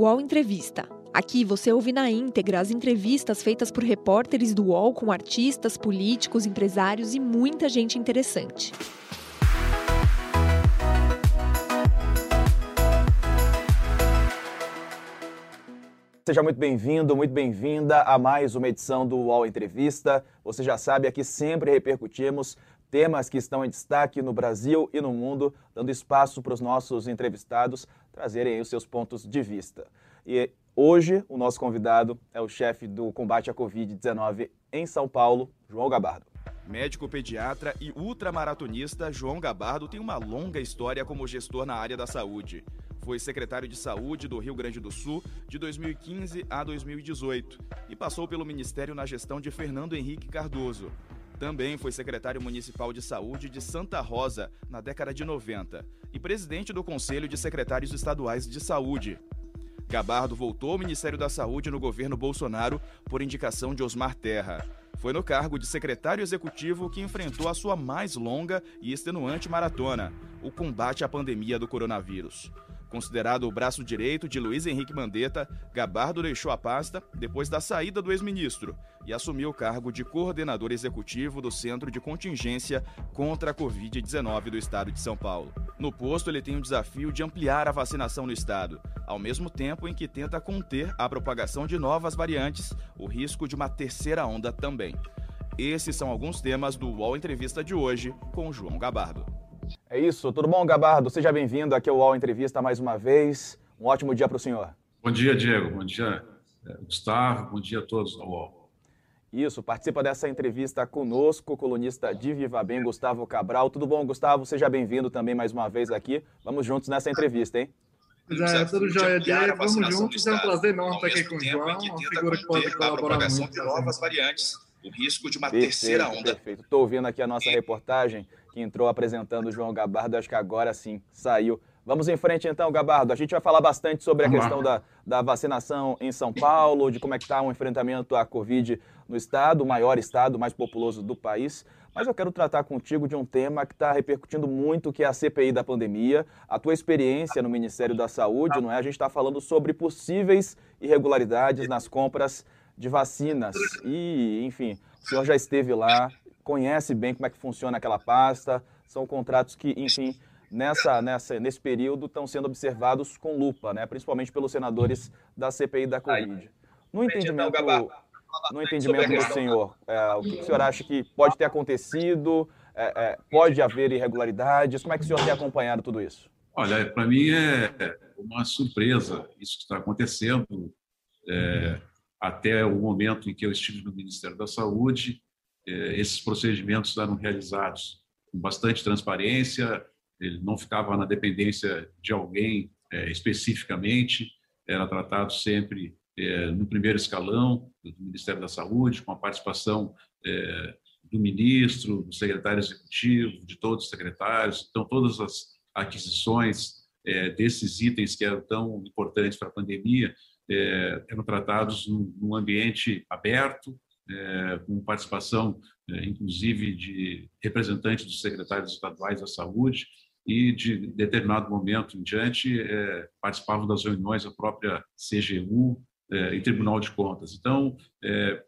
UOL Entrevista. Aqui você ouve na íntegra as entrevistas feitas por repórteres do UOL com artistas, políticos, empresários e muita gente interessante. Seja muito bem-vindo, muito bem-vinda a mais uma edição do UOL Entrevista. Você já sabe, aqui sempre repercutimos temas que estão em destaque no Brasil e no mundo, dando espaço para os nossos entrevistados trazerem os seus pontos de vista. E hoje o nosso convidado é o chefe do combate à Covid-19 em São Paulo, João Gabardo. Médico pediatra e ultramaratonista, João Gabardo tem uma longa história como gestor na área da saúde. Foi secretário de Saúde do Rio Grande do Sul de 2015 a 2018 e passou pelo Ministério na gestão de Fernando Henrique Cardoso. Também foi secretário municipal de saúde de Santa Rosa na década de 90 e presidente do Conselho de Secretários Estaduais de Saúde. Gabardo voltou ao Ministério da Saúde no governo Bolsonaro por indicação de Osmar Terra. Foi no cargo de secretário executivo que enfrentou a sua mais longa e extenuante maratona, o combate à pandemia do coronavírus. Considerado o braço direito de Luiz Henrique Mandetta, Gabardo deixou a pasta depois da saída do ex-ministro e assumiu o cargo de coordenador executivo do Centro de Contingência contra a Covid-19 do estado de São Paulo. No posto, ele tem o desafio de ampliar a vacinação no estado, ao mesmo tempo em que tenta conter a propagação de novas variantes, o risco de uma terceira onda também. Esses são alguns temas do UOL Entrevista de hoje com João Gabardo. É isso, tudo bom, Gabardo? Seja bem-vindo aqui ao UOL Entrevista mais uma vez. Um ótimo dia para o senhor. Bom dia, Diego. Bom dia, eh, Gustavo. Bom dia a todos do UOL. Isso, participa dessa entrevista conosco, colunista de Viva Bem, Gustavo Cabral. Tudo bom, Gustavo? Seja bem-vindo também mais uma vez aqui. Vamos juntos nessa entrevista, hein? Pois é, tudo jóia, Diego. Vamos juntos. É um prazer enorme estar aqui com o João, uma figura que pode colaborar muito. de novas variantes, o risco de uma perfeito, terceira onda. Perfeito. Estou ouvindo aqui a nossa reportagem que entrou apresentando o João Gabardo. Acho que agora sim saiu. Vamos em frente então, Gabardo. A gente vai falar bastante sobre a questão da, da vacinação em São Paulo, de como é que está o enfrentamento à Covid no estado, o maior estado, mais populoso do país. Mas eu quero tratar contigo de um tema que está repercutindo muito, que é a CPI da pandemia, a tua experiência no Ministério da Saúde, não é? A gente está falando sobre possíveis irregularidades nas compras de vacinas. E, enfim, o senhor já esteve lá, conhece bem como é que funciona aquela pasta, são contratos que, enfim, nessa, nessa, nesse período estão sendo observados com lupa, né? principalmente pelos senadores da CPI da Covid. No entendimento, no entendimento do senhor, é, o que o senhor acha que pode ter acontecido? É, é, pode haver irregularidades? Como é que o senhor tem acompanhado tudo isso? Olha, para mim é uma surpresa isso que está acontecendo. É, até o momento em que eu estive no Ministério da Saúde, esses procedimentos eram realizados com bastante transparência, ele não ficava na dependência de alguém é, especificamente, era tratado sempre é, no primeiro escalão do Ministério da Saúde, com a participação do ministro, do secretário executivo, de todos os secretários. Então, todas as aquisições desses itens que eram tão importantes para a pandemia eram tratados num ambiente aberto, é, com participação, é, inclusive, de representantes dos secretários estaduais da saúde, e de determinado momento em diante é, participavam das reuniões a própria CGU é, e Tribunal de Contas. Então,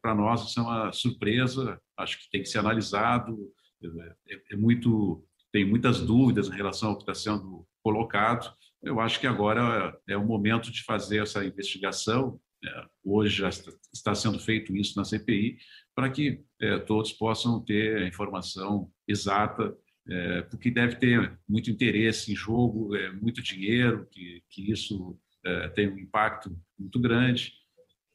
para nós, isso é uma surpresa, acho que tem que ser analisado, é, é, muito, tem muitas dúvidas em relação ao que está sendo colocado. Eu acho que agora é o momento de fazer essa investigação hoje já está sendo feito isso na CPI, para que é, todos possam ter a informação exata, é, porque deve ter muito interesse em jogo, é, muito dinheiro, que, que isso é, tem um impacto muito grande.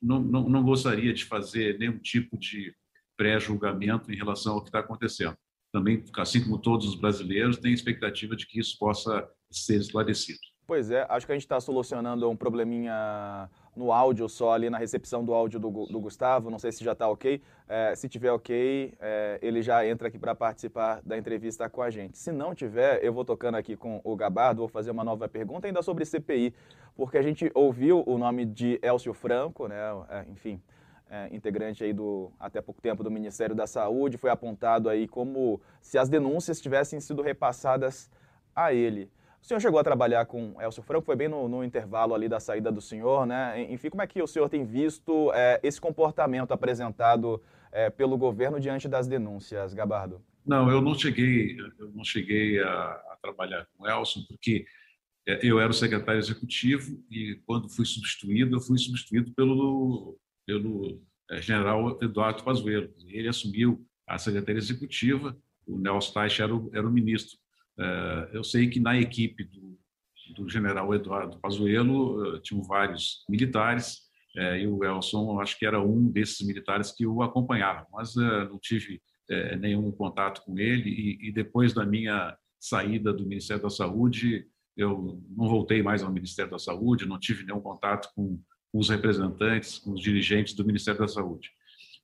Não, não, não gostaria de fazer nenhum tipo de pré-julgamento em relação ao que está acontecendo. Também, assim como todos os brasileiros, tem expectativa de que isso possa ser esclarecido. Pois é, acho que a gente está solucionando um probleminha no áudio só, ali na recepção do áudio do, do Gustavo. Não sei se já está ok. É, se tiver ok, é, ele já entra aqui para participar da entrevista com a gente. Se não tiver, eu vou tocando aqui com o Gabardo, vou fazer uma nova pergunta ainda sobre CPI, porque a gente ouviu o nome de Elcio Franco, né? É, enfim. É, integrante aí do até pouco tempo do Ministério da Saúde, foi apontado aí como se as denúncias tivessem sido repassadas a ele. O senhor chegou a trabalhar com Elcio Franco, foi bem no, no, intervalo ali da saída do senhor, né? Enfim, como é que o senhor tem visto é, esse comportamento apresentado é, pelo governo diante das denúncias, Gabardo? Não, eu não cheguei, eu não cheguei a, a trabalhar com Elcio, porque é, eu era o secretário executivo e quando fui substituído, eu fui substituído pelo, pelo é, general Eduardo Pazuello. Ele assumiu a secretaria executiva, o Nelson Teich era o, era o ministro. É, eu sei que na equipe do, do general Eduardo Pazuello eh, tinham vários militares, é, e o Elson, acho que era um desses militares que o acompanhava, mas é, não tive é, nenhum contato com ele, e, e, depois da minha saída do Ministério da Saúde, eu não voltei mais ao Ministério da Saúde, não tive nenhum contato com os representantes, com os dirigentes do Ministério da Saúde.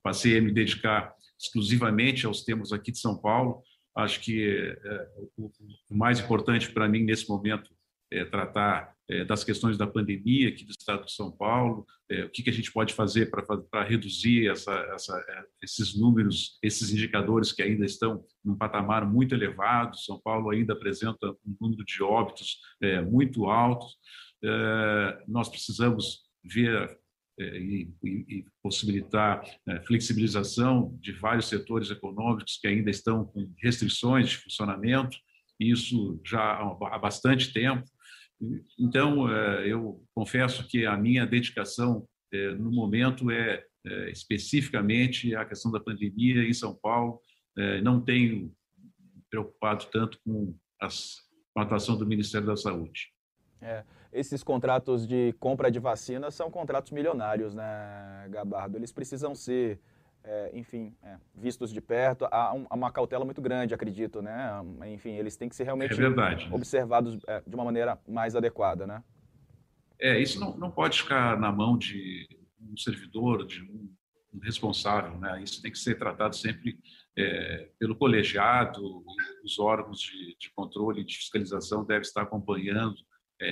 Passei a me dedicar exclusivamente aos temas aqui de São Paulo, Acho que é, o, o, mais importante para mim nesse momento é tratar é, das questões da pandemia aqui do Estado de São Paulo, é, o que, que a gente pode fazer para reduzir essa, essa, é, esses números, esses indicadores que ainda estão num patamar muito elevado. São Paulo ainda apresenta um número de óbitos é, muito alto. nós precisamos ver e, e, possibilitar é, flexibilização de vários setores econômicos que ainda estão com restrições de funcionamento, isso já há bastante tempo. Então, é, eu confesso que a minha dedicação no momento é especificamente a questão da pandemia em São Paulo. Não tenho preocupado tanto com, as, com a atuação do Ministério da Saúde. É esses contratos de compra de vacina são contratos milionários, né, Gabardo? Eles precisam ser, é, enfim, é, vistos de perto. Há, um, há, uma cautela muito grande, acredito, né? Enfim, eles têm que ser realmente é observados é, de uma maneira mais adequada, né? É, isso não, não pode ficar na mão de um servidor, de um, responsável, né? Isso tem que ser tratado sempre é, pelo colegiado, os órgãos de, de controle e de fiscalização devem estar acompanhando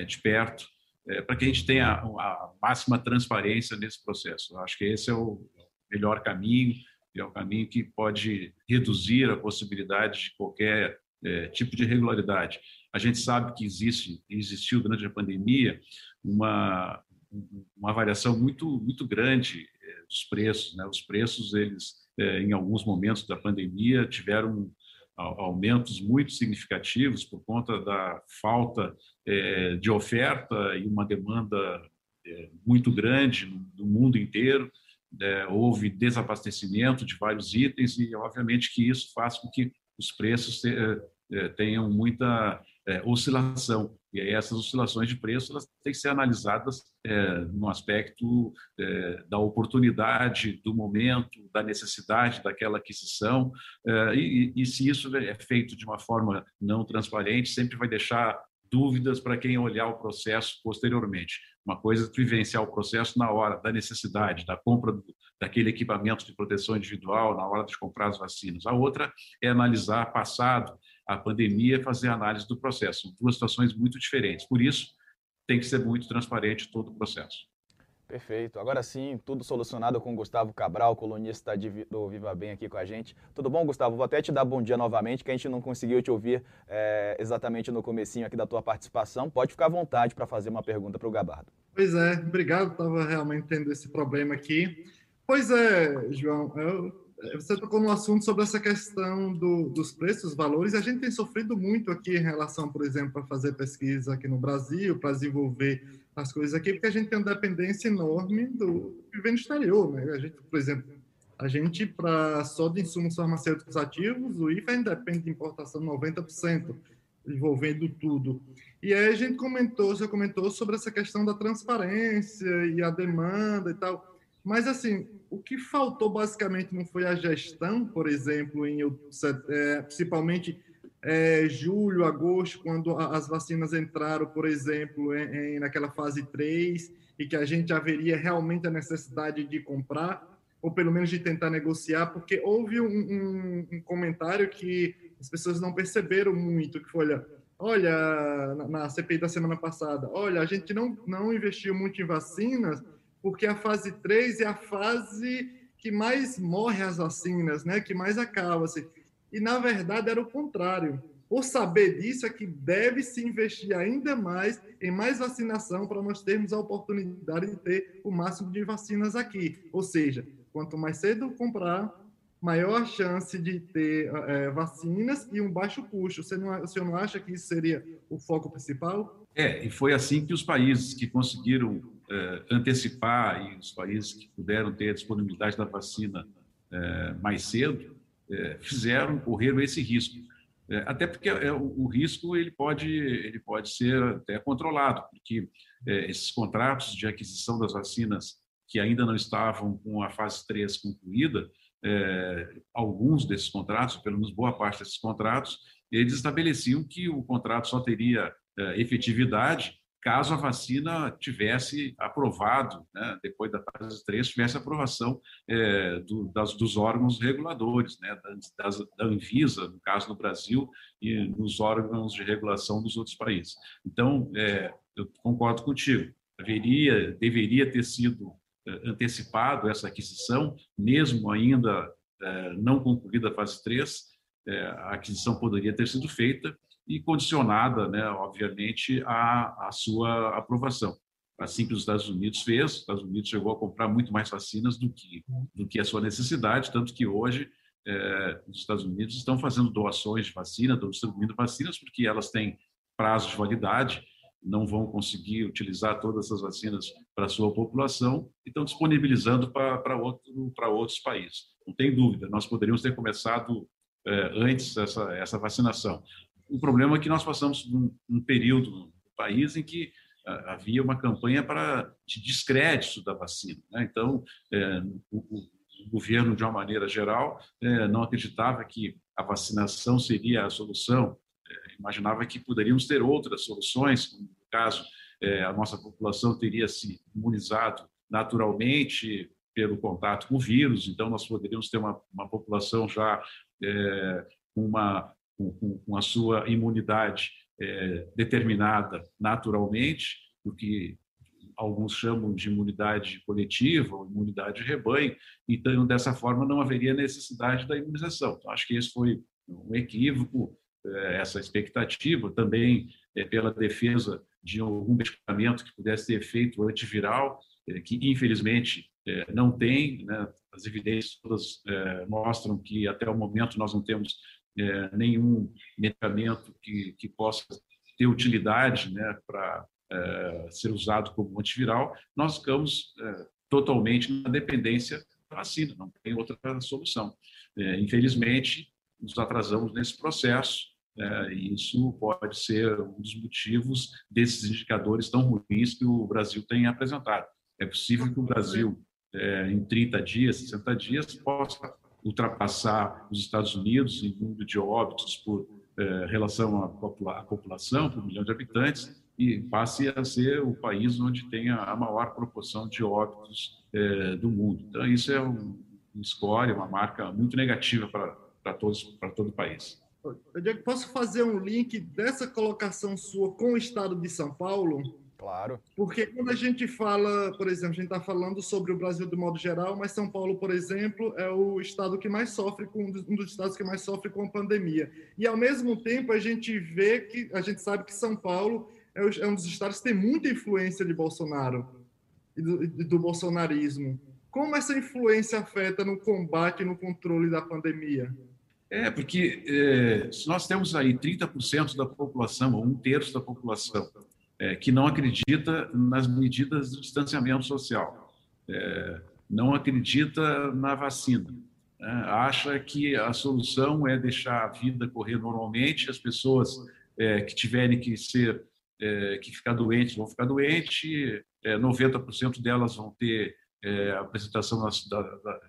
de perto, é, para que a gente tenha a máxima transparência nesse processo. Acho que esse é o melhor caminho, e é o caminho que pode reduzir a possibilidade de qualquer é, tipo de irregularidade. A gente sabe que existe, existiu durante a pandemia uma, uma variação muito, muito grande é, dos preços. Né? Os preços, eles, é, em alguns momentos da pandemia, tiveram aumentos muito significativos por conta da falta é, de oferta e uma demanda é, muito grande no mundo inteiro. É, houve desabastecimento de vários itens e, obviamente, que isso faz com que os preços tenham muita oscilação. E aí essas oscilações de preço elas têm que ser analisadas é, no aspecto é, da oportunidade, do momento, da necessidade daquela aquisição. É, e, e, se isso é feito de uma forma não transparente, sempre vai deixar dúvidas para quem olhar o processo posteriormente. Uma coisa é vivenciar o processo na hora da necessidade, da compra do, daquele equipamento de proteção individual, na hora de comprar as vacinas. A outra é analisar passado, a pandemia fazer análise do processo. São duas situações muito diferentes. Por isso, tem que ser muito transparente todo o processo. Perfeito. Agora sim, tudo solucionado com o Gustavo Cabral, colunista do Viva Bem aqui com a gente. Tudo bom, Gustavo? Vou até te dar bom dia novamente, que a gente não conseguiu te ouvir é, exatamente no comecinho aqui da tua participação. Pode ficar à vontade para fazer uma pergunta para o Gabardo. Pois é, obrigado. Estava realmente tendo esse problema aqui. Pois é, João, eu você tocou no assunto sobre essa questão do, dos preços, valores. A gente tem sofrido muito aqui em relação, por exemplo, a fazer pesquisa aqui no Brasil, para desenvolver as coisas aqui, porque a gente tem uma dependência enorme do que vem do exterior. Né? A gente, por exemplo, a gente, para só de insumos farmacêuticos ativos, o IFA depende de importação 90%, envolvendo tudo. E aí a gente comentou, você comentou sobre essa questão da transparência e a demanda e tal. Mas, assim, o que faltou basicamente não foi a gestão, por exemplo, em é, principalmente é, julho, agosto, quando as vacinas entraram, por exemplo, em, em, naquela fase 3, e que a gente haveria realmente a necessidade de comprar, ou pelo menos de tentar negociar, porque houve um, um, um comentário que as pessoas não perceberam muito, que foi, olha, olha, na, na CPI da semana passada, olha, a gente não, não investiu muito em vacinas, porque a fase 3 é a fase que mais morre as vacinas, né? que mais acaba. Assim. E, na verdade, era o contrário. por saber disso, é que deve se investir ainda mais em mais vacinação para nós termos a oportunidade de ter o máximo de vacinas aqui. Ou seja, quanto mais cedo comprar, maior chance de ter é, vacinas e um baixo custo. Você não, você não acha que isso seria o foco principal? É, e foi assim que os países que conseguiram é, antecipar e os países que puderam ter a disponibilidade da vacina é, mais cedo é, fizeram, correram esse risco. Até porque o, o, risco ele pode, ele pode ser até controlado, porque esses contratos de aquisição das vacinas que ainda não estavam com a fase 3 concluída, alguns desses contratos, pelo menos boa parte desses contratos, eles estabeleciam que o contrato só teria efetividade caso a vacina tivesse aprovado, né, depois da fase 3, tivesse aprovação é, do, das, dos órgãos reguladores, né, das, da Anvisa, no caso do Brasil, e nos órgãos de regulação dos outros países. Então, é, eu concordo contigo, deveria, deveria ter sido é, antecipado essa aquisição, mesmo ainda é, não concluída a fase 3, é, a aquisição poderia ter sido feita e condicionada, né, obviamente, à, à sua aprovação. Assim que os Estados Unidos fez, os Estados Unidos chegou a comprar muito mais vacinas do que, do que a sua necessidade, tanto que hoje é, os Estados Unidos estão fazendo doações de vacina, estão distribuindo vacinas, porque elas têm prazo de validade, não vão conseguir utilizar todas essas vacinas para a sua população e estão disponibilizando para, para, outro, para outros países. Não tem dúvida, nós poderíamos ter começado é, antes essa, essa vacinação. O problema é que nós passamos um, um período no país em que ah, havia uma campanha para de descrédito da vacina. Né? Então, é, o, o, governo, de uma maneira geral, é, não acreditava que a vacinação seria a solução imaginava que poderíamos ter outras soluções, como no caso, é, a nossa população teria se imunizado naturalmente pelo contato com o vírus, então nós poderíamos ter uma, uma população já é, com, uma, com, com, a sua imunidade é, determinada naturalmente, o que alguns chamam de imunidade coletiva ou imunidade de rebanho, então dessa forma não haveria necessidade da imunização. Então, acho que esse foi um equívoco é, essa expectativa, também é, pela defesa de algum medicamento que pudesse ter efeito antiviral, é, que infelizmente não tem, né? as evidências todas mostram que até o momento nós não temos nenhum medicamento que, que possa ter utilidade né, para ser usado como antiviral, nós ficamos totalmente na dependência da vacina, não tem outra solução. infelizmente, nos atrasamos nesse processo é, e isso pode ser um dos motivos desses indicadores tão ruins que o Brasil tem apresentado. É possível que o Brasil, é, em 30 dias, 60 dias, possa ultrapassar os Estados Unidos em número de óbitos por é, relação à, à população, por milhão de habitantes, e passe a ser o país onde tem a maior proporção de óbitos é, do mundo. Então, isso é um, um score, uma marca muito negativa para todos, para todo o país. Diego, posso fazer um link dessa colocação sua com o estado de São Paulo? Claro. Porque quando a gente fala, por exemplo, a gente está falando sobre o Brasil de modo geral, mas São Paulo, por exemplo, é o estado que mais sofre com um dos estados que mais sofre com a pandemia. E ao mesmo tempo a gente vê que a gente sabe que São Paulo é, é um dos estados que tem muita influência de Bolsonaro e do, do bolsonarismo. Como essa influência afeta no combate e no controle da pandemia? É, porque é, se nós temos aí 30% da população, ou um terço da população, é, que não acredita nas medidas de distanciamento social, é, não acredita na vacina, né, acha que a solução é deixar a vida correr normalmente, as pessoas é, que tiverem que ser, é, que ficar doentes vão ficar doentes, 90% é, delas vão ter apresentação da, da,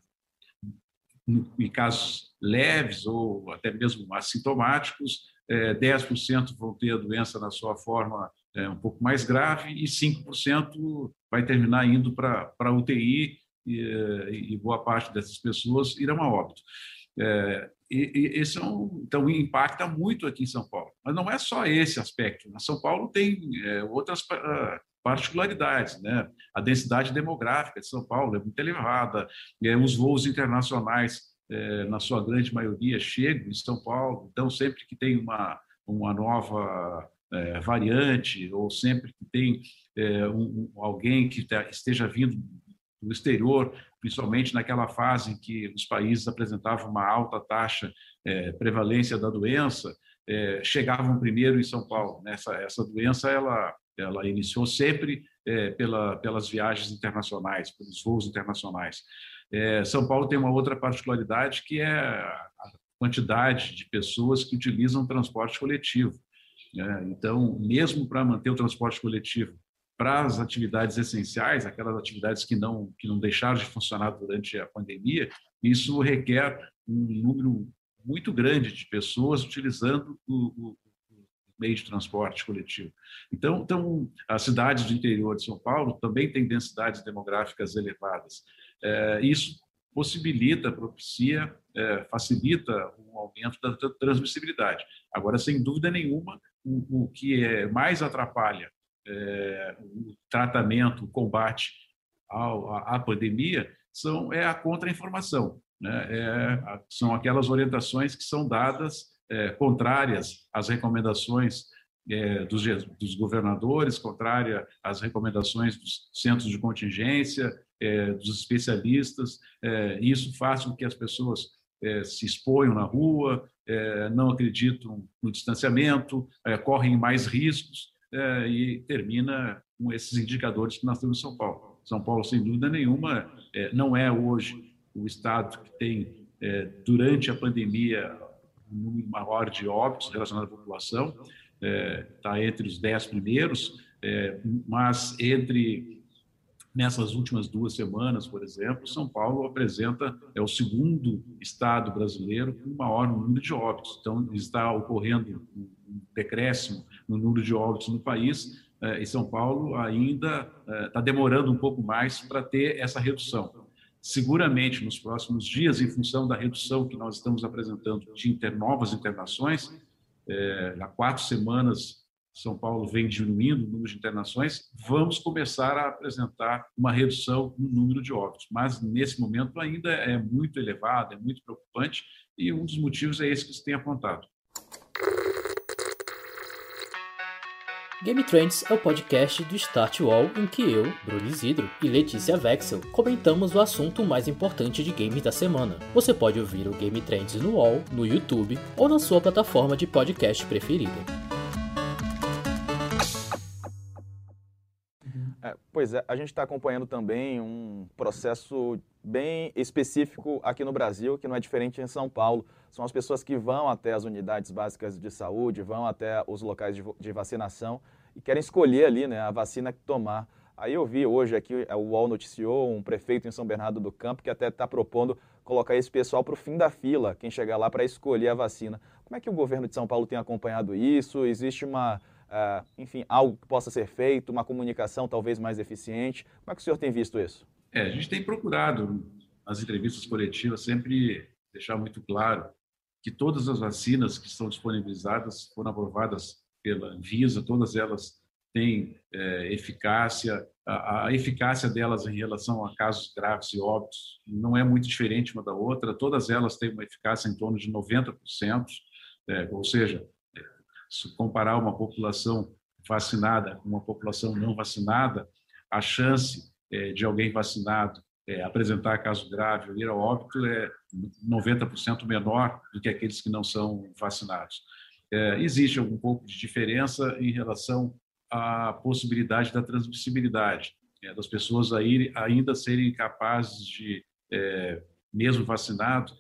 em casos leves ou até mesmo assintomáticos, 10% é, vão ter a doença na sua forma é, um pouco mais grave e 5% vai terminar indo para a UTI e, e, boa parte dessas pessoas irão a óbito. É, e, e esse é um, então impacta muito aqui em São Paulo. Mas não é só esse aspecto. Né? São Paulo tem é, outras ah, particularidades, né? A densidade demográfica de São Paulo é muito elevada, é, os voos internacionais, é, na sua grande maioria, chegam em São Paulo, então sempre que tem uma, uma nova é, variante, ou sempre que tem é, um, alguém que tá, esteja vindo do exterior, principalmente naquela fase em que os países apresentavam uma alta taxa é, prevalência da doença, é, chegavam primeiro em São Paulo. Né? Essa, essa doença ela, ela iniciou sempre é, pela, pelas viagens internacionais, pelos voos internacionais. É, São Paulo tem uma outra particularidade que é a quantidade de pessoas que utilizam transporte coletivo. Né? Então, mesmo para manter o transporte coletivo para as atividades essenciais, aquelas atividades que não que não deixaram de funcionar durante a pandemia, isso requer um número muito grande de pessoas utilizando o, o, meio de transporte coletivo. Então, então, as cidades do interior de São Paulo também têm densidades demográficas elevadas. É, isso possibilita, propicia, é, facilita o aumento da transmissibilidade. Agora, sem dúvida nenhuma, o, o que é mais atrapalha é, o tratamento, o combate ao, à pandemia são, é a contra-informação. Né? É, são aquelas orientações que são dadas é, contrárias às recomendações é, dos, dos, governadores, contrária às recomendações dos centros de contingência, é, dos especialistas. É, isso faz com que as pessoas é, se exponham na rua, é, não acreditam no distanciamento, correm mais riscos e termina com esses indicadores que nós temos em São Paulo. São Paulo, sem dúvida nenhuma, não é hoje o estado que tem, durante a pandemia, um número maior de óbitos relacionados à população, está é, entre os dez primeiros, é, mas entre nessas últimas duas semanas, por exemplo, São Paulo apresenta é o segundo estado brasileiro com maior número de óbitos. Então está ocorrendo um decréscimo no número de óbitos no país é, e São Paulo ainda está é, demorando um pouco mais para ter essa redução seguramente nos próximos dias, em função da redução que nós estamos apresentando de inter, novas internações, é, há quatro semanas São Paulo vem diminuindo o número de internações, vamos começar a apresentar uma redução no número de óbitos. Mas, nesse momento, ainda é muito elevado, é muito preocupante, e um dos motivos é esse que se tem apontado. Game Trends é o podcast do Start Wall em que eu, Bruno Isidro e Letícia Vexel comentamos o assunto mais importante de games da semana. Você pode ouvir o Game Trends no Wall, no YouTube ou na sua plataforma de podcast preferida. Pois é, a gente está acompanhando também um processo bem específico aqui no Brasil, que não é diferente em São Paulo. São as pessoas que vão até as unidades básicas de saúde, vão até os locais de, de vacinação e querem escolher ali né, a vacina que tomar. Aí eu vi hoje aqui, é, o UOL noticiou um prefeito em São Bernardo do Campo que até está propondo colocar esse pessoal para o fim da fila, quem chegar lá para escolher a vacina. Como é que o governo de São Paulo tem acompanhado isso? Existe uma, uh, enfim, algo que possa ser feito, uma comunicação talvez mais eficiente? Como é que o senhor tem visto isso? É, a gente tem procurado, nas entrevistas coletivas, sempre deixar muito claro que todas as vacinas que estão disponibilizadas foram aprovadas pela Anvisa, todas elas têm é, eficácia, a, a, eficácia delas em relação a casos graves e óbitos não é muito diferente uma da outra, todas elas têm uma eficácia em torno de 90%, é, ou seja, se comparar uma população vacinada com uma população não vacinada, a chance é, de alguém vacinado é, apresentar caso grave ou ir ao óbito é 90% menor do que aqueles que não são vacinados. É, existe algum pouco de diferença em relação à possibilidade da transmissibilidade, das pessoas ainda serem capazes de, mesmo vacinado,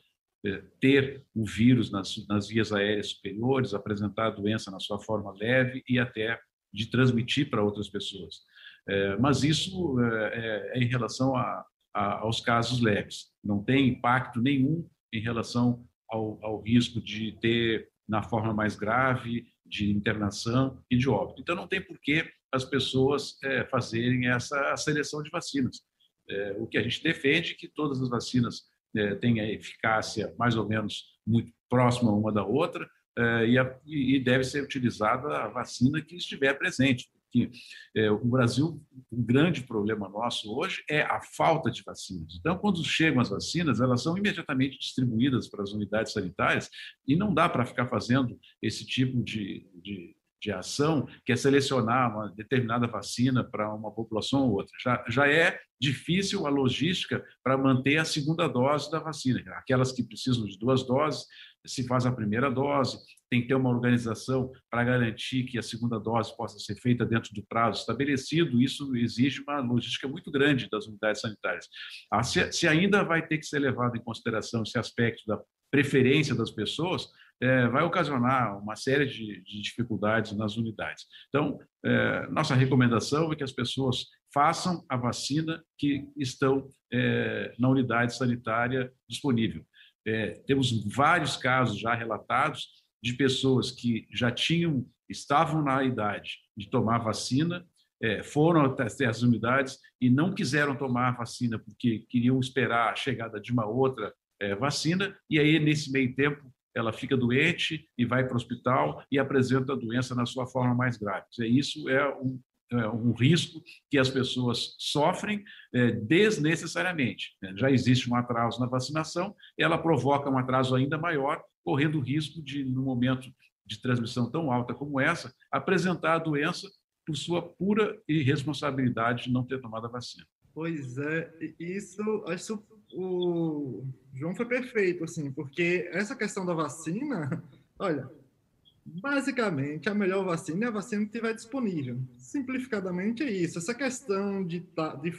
ter o vírus nas, nas vias aéreas superiores, apresentar a doença na sua forma leve e até de transmitir para outras pessoas. É, mas isso é, é, em relação a, a, aos casos leves. Não tem impacto nenhum em relação ao, ao risco de ter na forma mais grave de internação e de óbito. Então, não tem por que as pessoas é, fazerem essa seleção de vacinas. É, o que a gente defende é que todas as vacinas é, tenham eficácia mais ou menos muito próxima uma da outra é, e, a, e, deve ser utilizada a vacina que estiver presente. que é, o Brasil, um grande problema nosso hoje é a falta de vacinas. Então, quando chegam as vacinas, elas são imediatamente distribuídas para as unidades sanitárias e não dá para ficar fazendo esse tipo de, de de ação, que é selecionar uma determinada vacina para uma população ou outra. Já, já é difícil a logística para manter a segunda dose da vacina. Aquelas que precisam de duas doses, se faz a primeira dose, tem que ter uma organização para garantir que a segunda dose possa ser feita dentro do prazo estabelecido. Isso exige uma logística muito grande das unidades sanitárias. Ah, se, se ainda vai ter que ser levado em consideração esse aspecto da preferência das pessoas, é, vai ocasionar uma série de, de, dificuldades nas unidades. Então, é, nossa recomendação é que as pessoas façam a vacina que estão é, na unidade sanitária disponível. É, temos vários casos já relatados de pessoas que já tinham, estavam na idade de tomar vacina, é, foram até as unidades e não quiseram tomar a vacina porque queriam esperar a chegada de uma outra é, vacina, e aí, nesse meio tempo, ela fica doente e vai para o hospital e apresenta a doença na sua forma mais grave. Isso é um, é um risco que as pessoas sofrem é, desnecessariamente. Né? Já existe um atraso na vacinação, ela provoca um atraso ainda maior, correndo o risco de, no momento de transmissão tão alta como essa, apresentar a doença por sua pura irresponsabilidade de não ter tomado a vacina. Pois é, isso, isso o João foi perfeito, assim, porque essa questão da vacina, olha, basicamente a melhor vacina é a vacina que estiver disponível. Simplificadamente é isso. Essa questão de, de,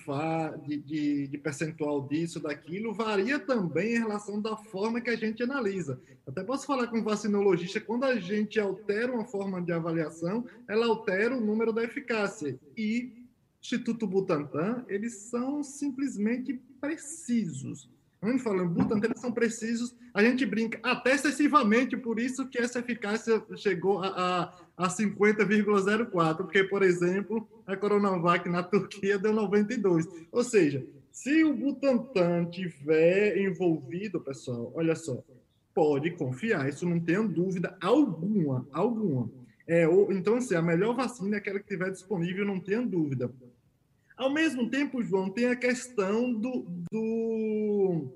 de, de, de percentual disso, daquilo, varia também em relação da forma que a gente analisa. Até posso falar com um vacinologista, quando a gente altera uma forma de avaliação, ela altera o número da eficácia. E Instituto Butantan, eles são simplesmente precisos. Quando falando Butantan, eles são precisos. A gente brinca até excessivamente, por isso que essa eficácia chegou a, a, a 50,04, porque, por exemplo, a Coronavac na Turquia deu 92. Ou seja, se o Butantan tiver envolvido, pessoal, olha só, pode confiar, isso não tenha dúvida alguma, alguma. É, ou, então, assim, a melhor vacina é aquela que estiver disponível, não tenha dúvida. Ao mesmo tempo, João, tem a questão do, do,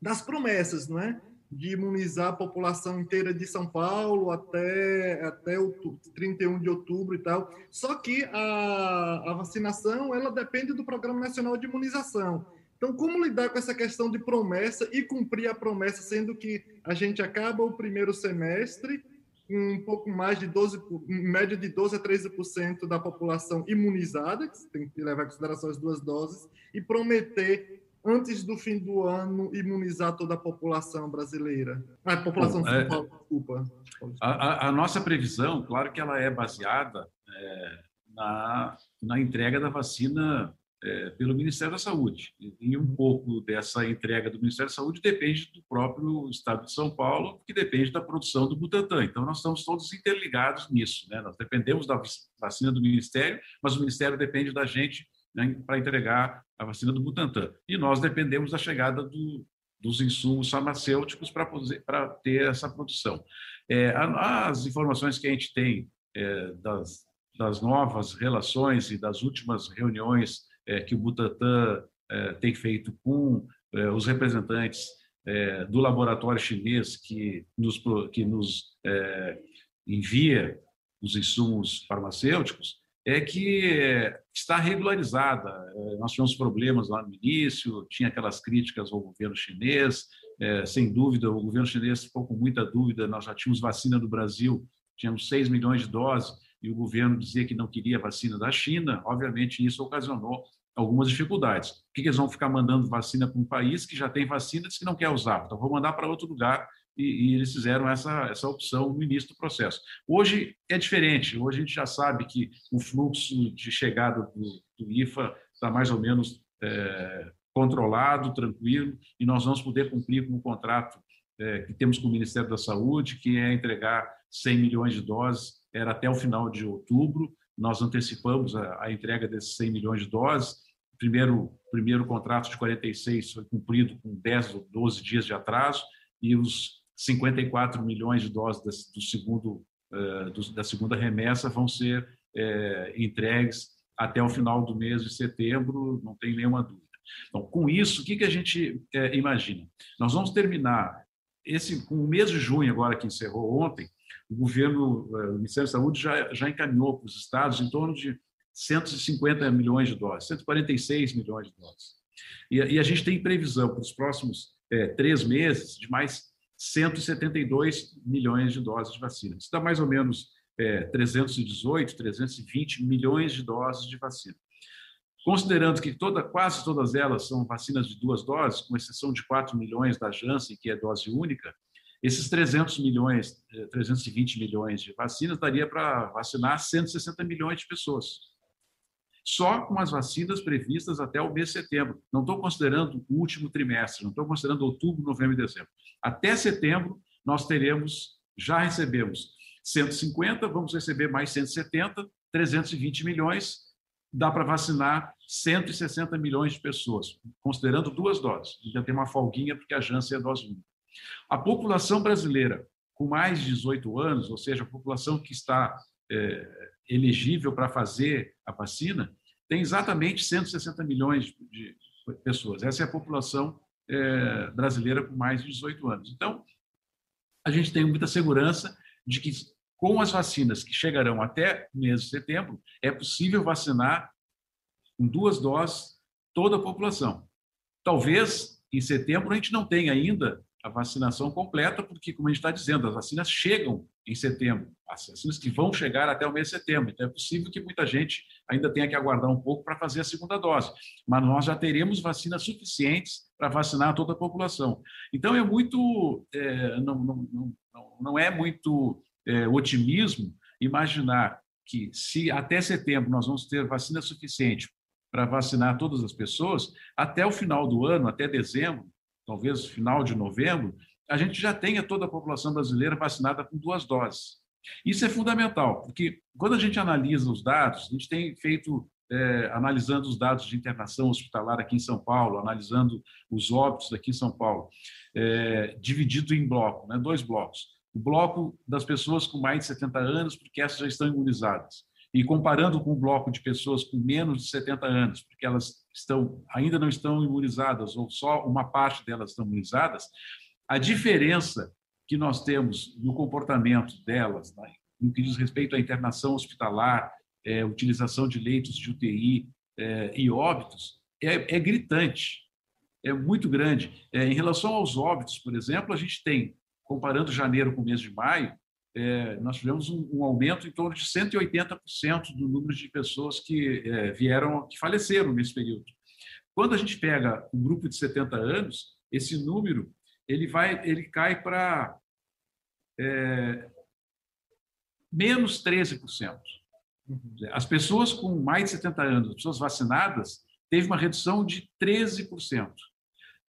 das promessas, não é? De imunizar a população inteira de São Paulo até, até o 31 de outubro e tal. Só que a, a vacinação, ela depende do Programa Nacional de Imunização. Então, como lidar com essa questão de promessa e cumprir a promessa, sendo que a gente acaba o primeiro semestre um pouco mais de 12, em média de 12 a 13% da população imunizada, que tem que levar em consideração as duas doses, e prometer antes do fim do ano imunizar toda a população brasileira. A população Bom, é, desculpa. A, a, a, nossa previsão, claro que ela é baseada é, na, na entrega da vacina é, pelo Ministério da Saúde. E um pouco dessa entrega do Ministério da Saúde depende do próprio Estado de São Paulo, que depende da produção do Butantan. Então, nós estamos todos interligados nisso. Né? Nós dependemos da vacina do Ministério, mas o Ministério depende da gente né, para entregar a vacina do Butantan. E nós dependemos da chegada do, dos insumos farmacêuticos para ter essa produção. É, as informações que a gente tem é, das, das novas relações e das últimas reuniões que o Butantan é, tem feito com é, os representantes é, do laboratório chinês que nos, que nos é, envia os insumos farmacêuticos, é que é, está regularizada. Nós tivemos problemas lá no início, tinha aquelas críticas ao governo chinês, sem dúvida, o governo chinês ficou com muita dúvida. Nós já tínhamos vacina do Brasil, tínhamos 6 milhões de doses, e o governo dizia que não queria vacina da China, obviamente isso ocasionou algumas dificuldades. Por que eles vão ficar mandando vacina para um país que já tem vacinas que não quer usar? Então, vou mandar para outro lugar e, e, eles fizeram essa, essa opção no início do processo. Hoje é diferente, hoje a gente já sabe que o fluxo de chegada do, do IFA está mais ou menos é, controlado, tranquilo, e nós vamos poder cumprir com o contrato é, que temos com o Ministério da Saúde, que é entregar 100 milhões de doses, era até o final de outubro, nós antecipamos a, a entrega desses 100 milhões de doses, primeiro, primeiro contrato de 46 foi cumprido com 10 ou 12 dias de atraso, e os 54 milhões de doses do segundo, do, da segunda remessa vão ser é, entregues até o final do mês de setembro, não tem nenhuma dúvida. Então, com isso, o que, que a gente é, imagina? Nós vamos terminar esse, com o mês de junho, agora que encerrou ontem, o governo, é, o Ministério da Saúde já, já encaminhou para os estados em torno de 150 milhões de doses, 146 milhões de doses. E, e a gente tem previsão para os próximos é, três meses de mais 172 milhões de doses de vacina. Isso dá mais ou menos é, 318, 320 milhões de doses de vacina. Considerando que toda, quase todas elas são vacinas de duas doses, com exceção de 4 milhões da Janssen, que é dose única, esses 300 milhões, 320 é, milhões de vacinas daria para vacinar 160 milhões de pessoas. Só com as vacinas previstas até o mês de setembro. Não estou considerando o último trimestre, não estou considerando outubro, novembro e dezembro. Até setembro, nós teremos, já recebemos 150, vamos receber mais 170, 320 milhões, dá para vacinar 160 milhões de pessoas, considerando duas doses. Já tem uma folguinha, porque a Janssen é dose única. A população brasileira com mais de 18 anos, ou seja, a população que está é, elegível para fazer a vacina, tem exatamente 160 milhões de pessoas. Essa é a população é, brasileira com mais de 18 anos. Então, a gente tem muita segurança de que com as vacinas que chegarão até o mês de setembro, é possível vacinar com duas doses toda a população. Talvez em setembro a gente não tenha ainda a vacinação completa, porque, como a gente está dizendo, as vacinas chegam em setembro, as vacinas que vão chegar até o mês de setembro. Então, é possível que muita gente ainda tenha que aguardar um pouco para fazer a segunda dose, mas nós já teremos vacinas suficientes para vacinar toda a população. Então, é muito, é, não, não, não, não é muito é, otimismo imaginar que se até setembro nós vamos ter vacina suficiente para vacinar todas as pessoas, até o final do ano, até dezembro, talvez final de novembro, a gente já tenha toda a população brasileira vacinada com duas doses. Isso é fundamental, porque quando a gente analisa os dados, a gente tem feito, é, analisando os dados de internação hospitalar aqui em São Paulo, analisando os óbitos aqui em São Paulo, é, dividido em bloco, né, dois blocos o bloco das pessoas com mais de 70 anos, porque essas já estão imunizadas. E comparando com o bloco de pessoas com menos de 70 anos, porque elas estão ainda não estão imunizadas ou só uma parte delas estão imunizadas, a diferença que nós temos no comportamento delas, né, no que diz respeito à internação hospitalar, é, utilização de leitos de UTI é, e óbitos, é, é, gritante, é muito grande. É, em relação aos óbitos, por exemplo, a gente tem comparando janeiro com o mês de maio, é, nós tivemos um, um, aumento em torno de 180% do número de pessoas que é, vieram, que faleceram nesse período. Quando a gente pega um grupo de 70 anos, esse número ele vai, ele cai para é, menos 13%. As pessoas com mais de 70 anos, as pessoas vacinadas, teve uma redução de 13%.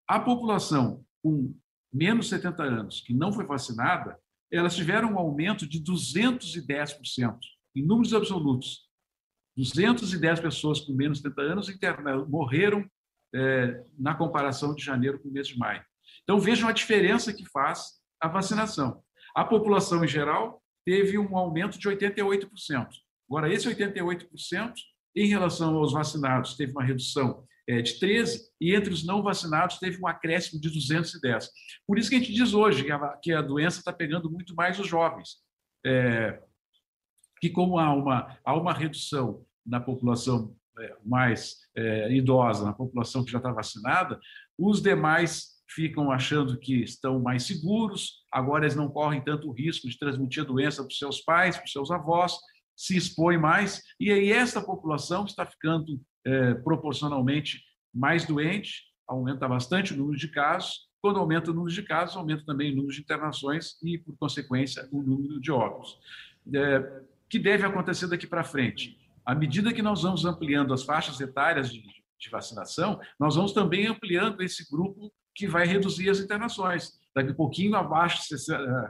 A população com menos 70 anos, que não foi vacinada, elas tiveram um aumento de 210%, em números absolutos. 210 pessoas com menos 70 anos interna, morreram é, na comparação de janeiro com o mês de maio. Então, vejam a diferença que faz a vacinação. A população em geral teve um aumento de 88%. Agora, esse 88%, em relação aos vacinados, teve uma redução de 13, e entre os não vacinados teve um acréscimo de 210. Por isso que a gente diz hoje que a, que a doença está pegando muito mais os jovens. É, que como há uma, há uma redução na população é, mais é, idosa, na população que já está vacinada, os demais ficam achando que estão mais seguros, agora eles não correm tanto risco de transmitir a doença para os seus pais, para os seus avós, se expõe mais, e aí essa população está ficando é, proporcionalmente mais doente, aumenta bastante o número de casos. Quando aumenta o número de casos, aumenta também o número de internações e, por consequência, o número de óbitos. É, que deve acontecer daqui para frente? À medida que nós vamos ampliando as faixas etárias de, de vacinação, nós vamos também ampliando esse grupo que vai reduzir as internações. Daqui a pouquinho, abaixo,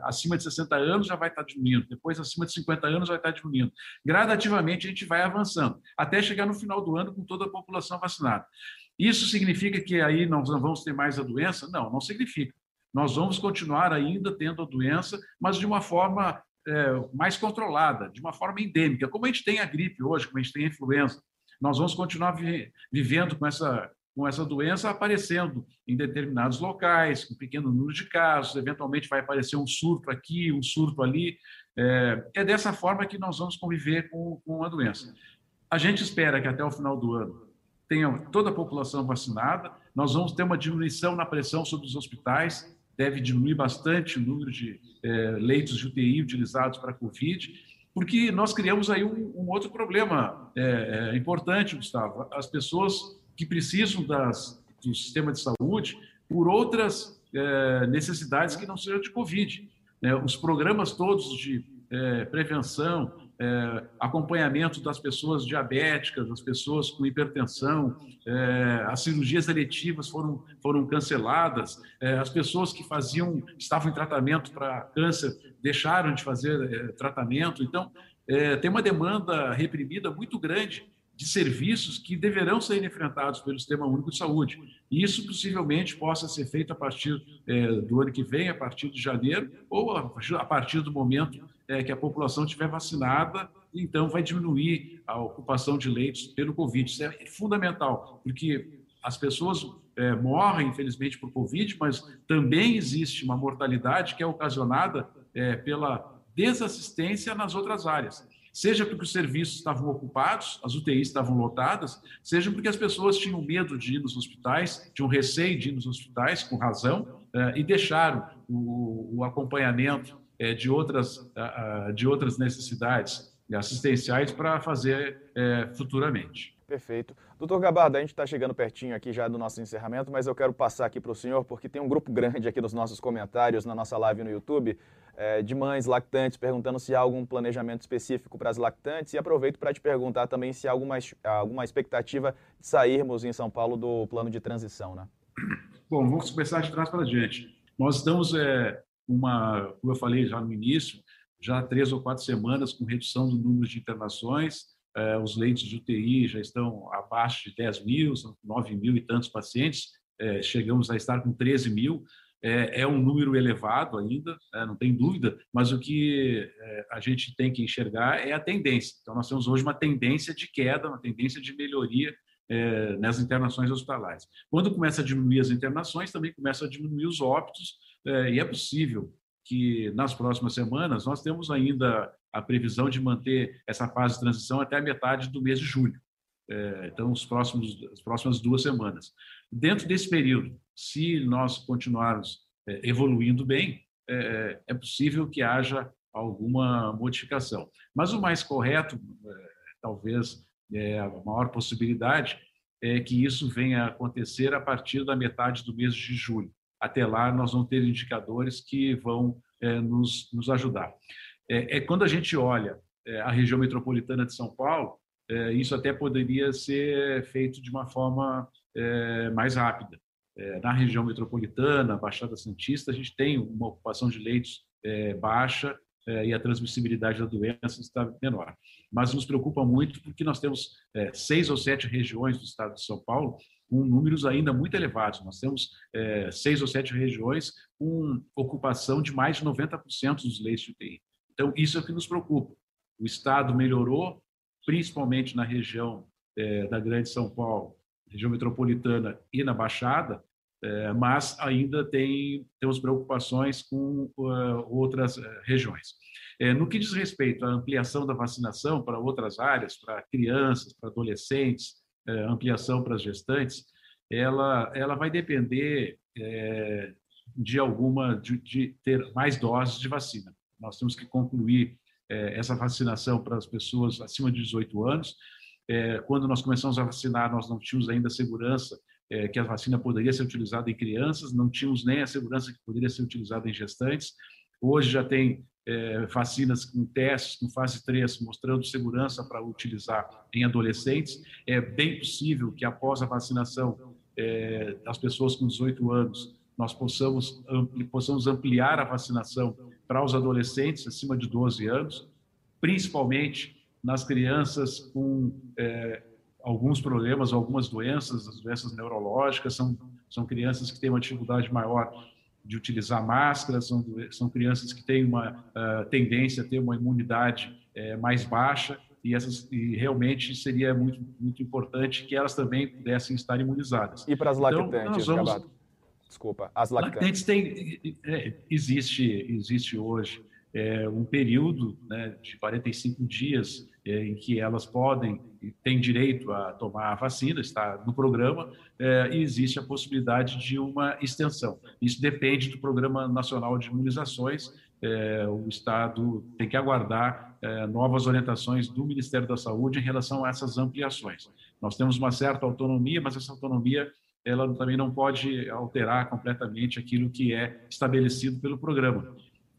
acima de 60 anos, já vai estar diminuindo. Depois, acima de 50 anos, vai estar diminuindo. Gradativamente, a gente vai avançando, até chegar no final do ano com toda a população vacinada. Isso significa que aí nós não vamos ter mais a doença? Não, não significa. Nós vamos continuar ainda tendo a doença, mas de uma forma é, mais controlada, de uma forma endêmica, como a gente tem a gripe hoje, como a gente tem a influenza. Nós vamos continuar vi vivendo com essa, com essa doença aparecendo em determinados locais, com pequeno número de casos, eventualmente vai aparecer um surto aqui, um surto ali. É, é dessa forma que nós vamos conviver com, com a doença. A gente espera que até o final do ano tenha toda a população vacinada, nós vamos ter uma diminuição na pressão sobre os hospitais, deve diminuir bastante o número de é, leitos de UTI utilizados para a Covid, porque nós criamos aí um, um outro problema é, é, importante, Gustavo. As pessoas que precisam das, do sistema de saúde por outras é, necessidades que não sejam de Covid. Né? Os programas todos de é, prevenção, é, acompanhamento das pessoas diabéticas, das pessoas com hipertensão, é, as cirurgias eletivas foram, foram canceladas, é, as pessoas que faziam, estavam em tratamento para câncer deixaram de fazer é, tratamento. Então, é, tem uma demanda reprimida muito grande de serviços que deverão ser enfrentados pelo Sistema Único de Saúde. E isso possivelmente possa ser feito a partir é, do ano que vem, a partir de janeiro, ou a partir do momento é, que a população estiver vacinada, então vai diminuir a ocupação de leitos pelo Covid. Isso é fundamental, porque as pessoas é, morrem, infelizmente, por Covid, mas também existe uma mortalidade que é ocasionada pela desassistência nas outras áreas seja porque os serviços estavam ocupados, as UTIs estavam lotadas, seja porque as pessoas tinham medo de ir nos hospitais, tinham receio de ir nos hospitais, com razão, eh, e deixaram o, acompanhamento eh, de outras, de outras necessidades assistenciais para fazer eh, futuramente. Perfeito. Doutor Gabardo, a gente está chegando pertinho aqui já do nosso encerramento, mas eu quero passar aqui para o senhor, porque tem um grupo grande aqui nos nossos comentários, na nossa live no YouTube, é, de mães lactantes, perguntando se há algum planejamento específico para as lactantes. E aproveito para te perguntar também se há alguma, alguma expectativa de sairmos em São Paulo do plano de transição, né? Bom, vamos começar de trás para diante. Nós estamos, é, uma, como eu falei já no início, já três ou quatro semanas com redução do número de internações, é, os leitos de UTI já estão abaixo de 10 mil, são 9 mil e tantos pacientes, é, chegamos a estar com 13 mil é, é um número elevado ainda, é, não tem dúvida, mas o que a gente tem que enxergar é a tendência. Então, nós temos hoje uma tendência de queda, uma tendência de melhoria nas internações hospitalares. Quando começa a diminuir as internações, também começa a diminuir os óbitos, e é possível que nas próximas semanas nós temos ainda a previsão de manter essa fase de transição até a metade do mês de julho. É, então, os próximos, as próximas duas semanas. Dentro desse período, se nós continuarmos é, evoluindo bem, é, é, possível que haja alguma modificação. Mas o mais correto, talvez é, a maior possibilidade, é que isso venha a acontecer a partir da metade do mês de julho. Até lá, nós vamos ter indicadores que vão é, nos, nos ajudar. É, é, quando a gente olha a região metropolitana de São Paulo, isso até poderia ser feito de uma forma mais rápida. É, na região metropolitana, Baixada Santista, a gente tem uma ocupação de leitos é, baixa é, e a transmissibilidade da doença está menor. Mas nos preocupa muito porque nós temos seis ou sete regiões do estado de São Paulo com números ainda muito elevados. Nós temos seis ou sete regiões com ocupação de mais de 90% dos leitos de UTI. Então, isso é o que nos preocupa. O estado melhorou, principalmente na região da Grande São Paulo, região metropolitana e na Baixada, é, mas ainda tem, temos preocupações com uh, outras uh, regiões. É, no que diz respeito à ampliação da vacinação para outras áreas, para crianças, para adolescentes, é, ampliação para as gestantes, ela, ela vai depender é, de alguma de, de, ter mais doses de vacina. Nós temos que concluir é, essa vacinação para as pessoas acima de 18 anos é, quando nós começamos a vacinar, nós não tínhamos ainda segurança é, que a vacina poderia ser utilizada em crianças, não tínhamos nem a segurança que poderia ser utilizada em gestantes. Hoje já tem é, vacinas com testes, com fase 3, mostrando segurança para utilizar em adolescentes. É bem possível que após a vacinação é, das pessoas com 18 anos, nós possamos, ampli, possamos ampliar a vacinação para os adolescentes acima de 12 anos, principalmente nas crianças com é, alguns problemas, algumas doenças, as doenças neurológicas, são, são crianças que têm uma dificuldade maior de utilizar máscaras, são, são crianças que têm uma uh, tendência a ter uma imunidade uh, mais baixa e, essas, e realmente seria muito, muito importante que elas também pudessem estar imunizadas. E para as então, lactantes, então, vamos... Desculpa, as lactantes. lactantes tem, é, existe, existe hoje é, um período né, de 45 dias em que elas podem têm direito a tomar a vacina, está no programa, é, e existe a possibilidade de uma extensão. Isso depende do Programa Nacional de Imunizações. É, o Estado tem que aguardar é, novas orientações do Ministério da Saúde em relação a essas ampliações. Nós temos uma certa autonomia, mas essa autonomia ela também não pode alterar completamente aquilo que é estabelecido pelo programa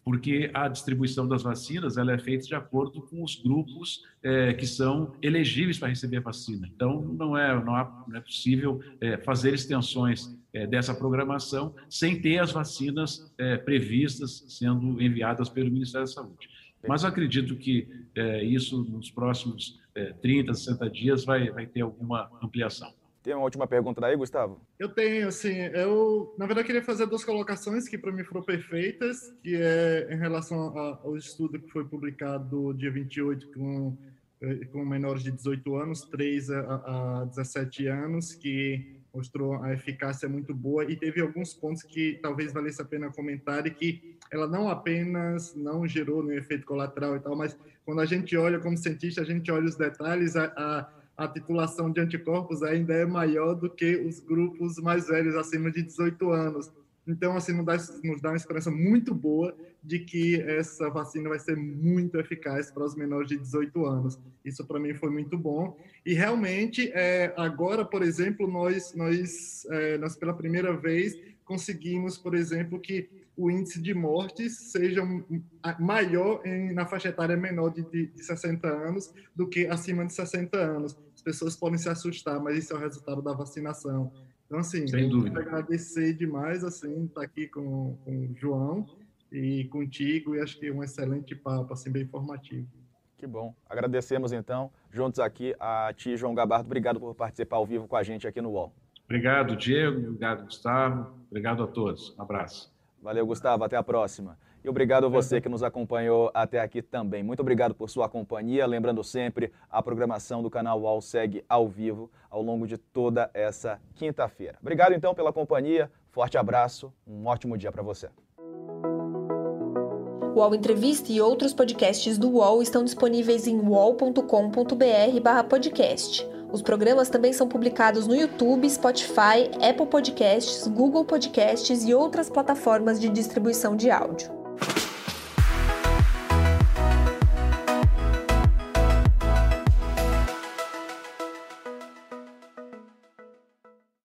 porque a distribuição das vacinas ela é feita de acordo com os grupos é, que são elegíveis para receber a vacina. Então, não é, não, há, não é possível é, fazer extensões é, dessa programação sem ter as vacinas é, previstas sendo enviadas pelo Ministério da Saúde. Mas acredito que é, isso nos próximos 30, é, 60 dias vai, vai ter alguma ampliação. Tem uma última pergunta aí, Gustavo? Eu tenho, assim, eu, na verdade, queria fazer duas colocações que para mim foram perfeitas, que é em relação ao estudo que foi publicado dia 28 com, eh, com menores de 18 anos, 3 a, a 17 anos, que mostrou a eficácia muito boa e teve alguns pontos que talvez valesse a pena comentar e que ela não apenas não gerou nenhum efeito colateral e tal, mas quando a gente olha como cientista, a gente olha os detalhes, a, a a titulação de anticorpos ainda é maior do que os grupos mais velhos, acima de 18 anos. Então, assim, nos dá, nos dá uma esperança muito boa de que essa vacina vai ser muito eficaz para os menores de 18 anos. Isso, para mim, foi muito bom. E, realmente, é, agora, por exemplo, nós, nós, é, nós, pela primeira vez, conseguimos, por exemplo, que o índice de mortes seja maior em, na faixa etária menor de, de, de 60 anos do que acima de 60 anos pessoas podem se assustar, mas isso é o resultado da vacinação. Então, assim, Sem dúvida. agradecer demais, assim, estar tá aqui com, com o João e contigo, e acho que é um excelente papo, assim, bem informativo. Que bom. Agradecemos, então, juntos aqui a ti, João Gabardo. Obrigado por participar ao vivo com a gente aqui no UOL. Obrigado, Diego. Obrigado, Gustavo. Obrigado a todos. Um abraço. Valeu, Gustavo. Até a próxima. E obrigado a você que nos acompanhou até aqui também. Muito obrigado por sua companhia. Lembrando sempre, a programação do canal UOL segue ao vivo ao longo de toda essa quinta-feira. Obrigado então pela companhia. Forte abraço. Um ótimo dia para você. O UOL Entrevista e outros podcasts do UOL estão disponíveis em uol.com.br/podcast. Os programas também são publicados no YouTube, Spotify, Apple Podcasts, Google Podcasts e outras plataformas de distribuição de áudio.